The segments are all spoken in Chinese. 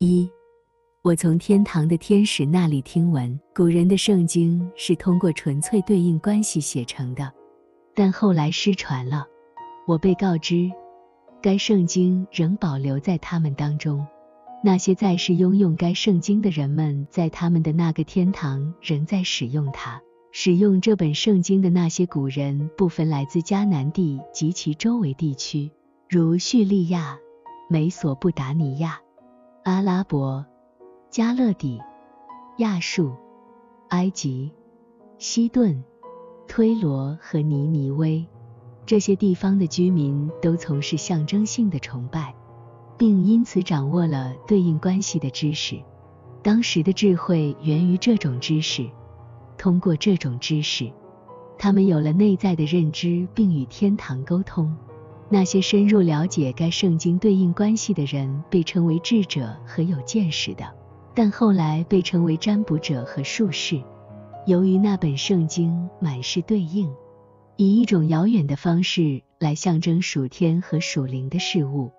一，我从天堂的天使那里听闻，古人的圣经是通过纯粹对应关系写成的，但后来失传了。我被告知，该圣经仍保留在他们当中。那些在世拥用该圣经的人们，在他们的那个天堂仍在使用它。使用这本圣经的那些古人，部分来自迦南地及其周围地区，如叙利亚、美索不达尼亚、阿拉伯、加勒底、亚述、埃及、西顿、推罗和尼尼微。这些地方的居民都从事象征性的崇拜。并因此掌握了对应关系的知识。当时的智慧源于这种知识，通过这种知识，他们有了内在的认知，并与天堂沟通。那些深入了解该圣经对应关系的人被称为智者和有见识的，但后来被称为占卜者和术士。由于那本圣经满是对应，以一种遥远的方式来象征属天和属灵的事物。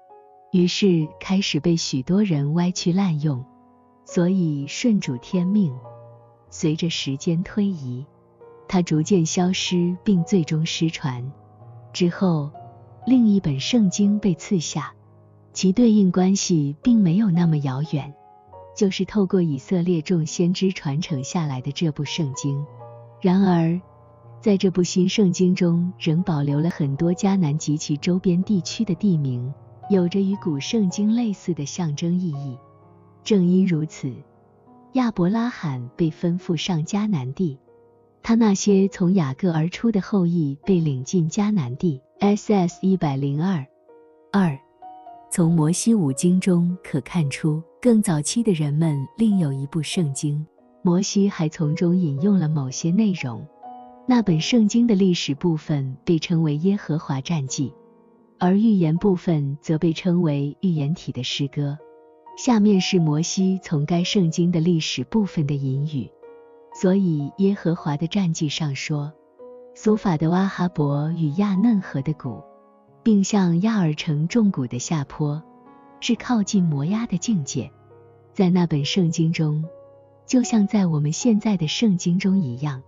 于是开始被许多人歪曲滥用，所以顺主天命。随着时间推移，它逐渐消失，并最终失传。之后，另一本圣经被赐下，其对应关系并没有那么遥远，就是透过以色列众先知传承下来的这部圣经。然而，在这部新圣经中，仍保留了很多迦南及其周边地区的地名。有着与古圣经类似的象征意义。正因如此，亚伯拉罕被吩咐上迦南地，他那些从雅各而出的后裔被领进迦南地。S.S. 一百零二二，从摩西五经中可看出，更早期的人们另有一部圣经，摩西还从中引用了某些内容。那本圣经的历史部分被称为耶和华战记。而预言部分则被称为预言体的诗歌。下面是摩西从该圣经的历史部分的引语。所以耶和华的战记上说，苏法的瓦哈伯与亚嫩河的谷，并向亚尔城重谷的下坡，是靠近摩押的境界。在那本圣经中，就像在我们现在的圣经中一样。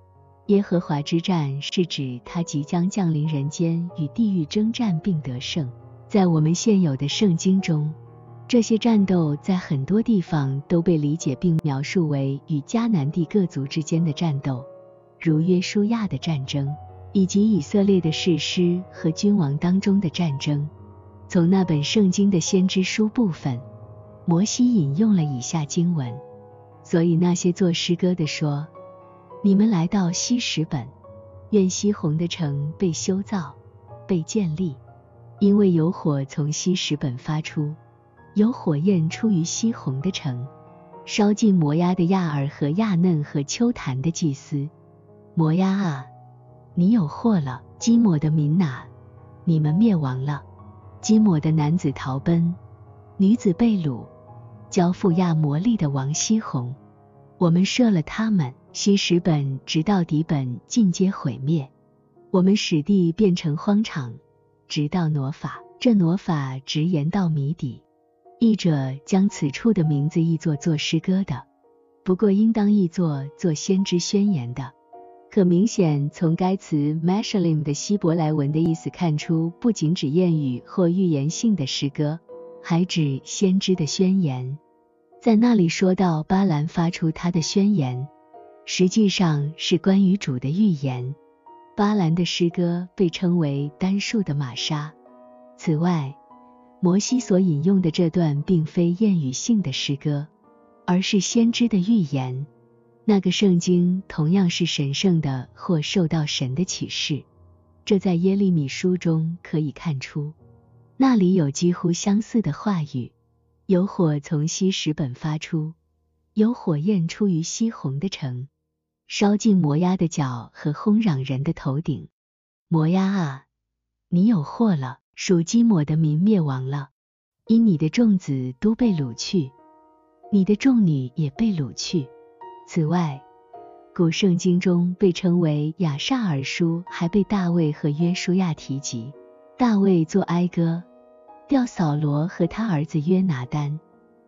耶和华之战是指他即将降临人间与地狱征战并得胜。在我们现有的圣经中，这些战斗在很多地方都被理解并描述为与迦南地各族之间的战斗，如约书亚的战争，以及以色列的士师和君王当中的战争。从那本圣经的先知书部分，摩西引用了以下经文，所以那些作诗歌的说。你们来到西什本，愿西红的城被修造、被建立，因为有火从西什本发出，有火焰出于西红的城，烧尽摩押的亚尔和亚嫩和秋坛的祭司。摩押啊，你有祸了！基摩的民哪，你们灭亡了！基摩的男子逃奔，女子被掳，交付亚摩利的王西红，我们射了他们。西什本直到底本尽皆毁灭，我们使地变成荒场，直到挪法。这挪法直延到谜底。译者将此处的名字译作作诗歌的，不过应当译作做先知宣言的。可明显从该词 mashalim 的希伯来文的意思看出，不仅指谚语或预言性的诗歌，还指先知的宣言。在那里说到巴兰发出他的宣言。实际上是关于主的预言。巴兰的诗歌被称为单数的玛莎。此外，摩西所引用的这段并非谚语性的诗歌，而是先知的预言。那个圣经同样是神圣的或受到神的启示。这在耶利米书中可以看出，那里有几乎相似的话语：有火从西石本发出。有火焰出于西红的城，烧尽摩押的脚和轰嚷人的头顶。摩押啊，你有祸了！属基抹的民灭亡了，因你的众子都被掳去，你的众女也被掳去。此外，古圣经中被称为亚萨尔书，还被大卫和约书亚提及。大卫作哀歌，调扫罗和他儿子约拿丹。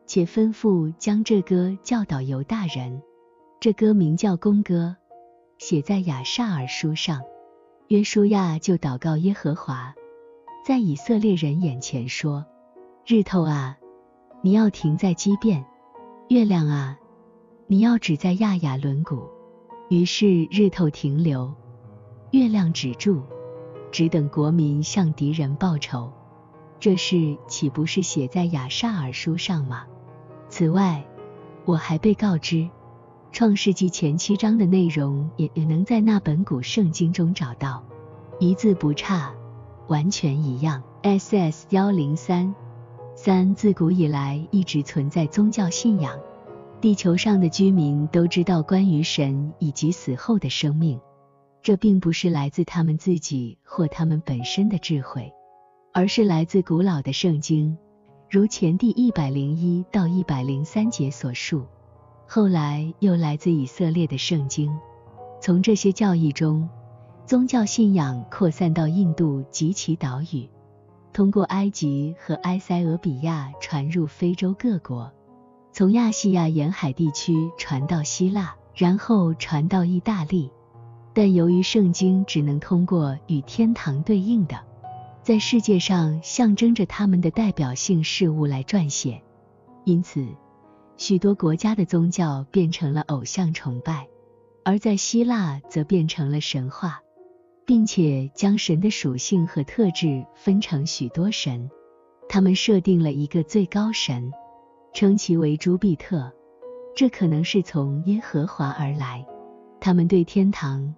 且吩咐将这歌教导犹大人。这歌名叫公歌，写在亚萨尔书上。约书亚就祷告耶和华，在以色列人眼前说：“日头啊，你要停在基变；月亮啊，你要止在亚雅伦谷。”于是日头停留，月亮止住，只等国民向敌人报仇。这事岂不是写在亚萨尔书上吗？此外，我还被告知。创世纪前七章的内容也也能在那本古圣经中找到，一字不差，完全一样。S.S. 幺零三三自古以来一直存在宗教信仰，地球上的居民都知道关于神以及死后的生命，这并不是来自他们自己或他们本身的智慧，而是来自古老的圣经，如前第一百零一到一百零三节所述。后来又来自以色列的圣经，从这些教义中，宗教信仰扩散到印度及其岛屿，通过埃及和埃塞俄比亚传入非洲各国，从亚细亚沿海地区传到希腊，然后传到意大利。但由于圣经只能通过与天堂对应的，在世界上象征着他们的代表性事物来撰写，因此。许多国家的宗教变成了偶像崇拜，而在希腊则变成了神话，并且将神的属性和特质分成许多神。他们设定了一个最高神，称其为朱庇特，这可能是从耶和华而来。他们对天堂、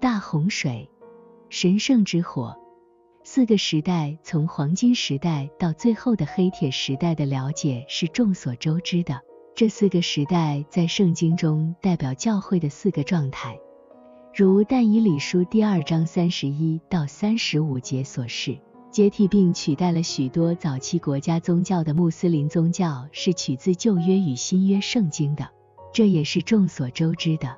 大洪水、神圣之火四个时代，从黄金时代到最后的黑铁时代的了解是众所周知的。这四个时代在圣经中代表教会的四个状态，如但以理书第二章三十一到三十五节所示，接替并取代了许多早期国家宗教的穆斯林宗教是取自旧约与新约圣经的，这也是众所周知的。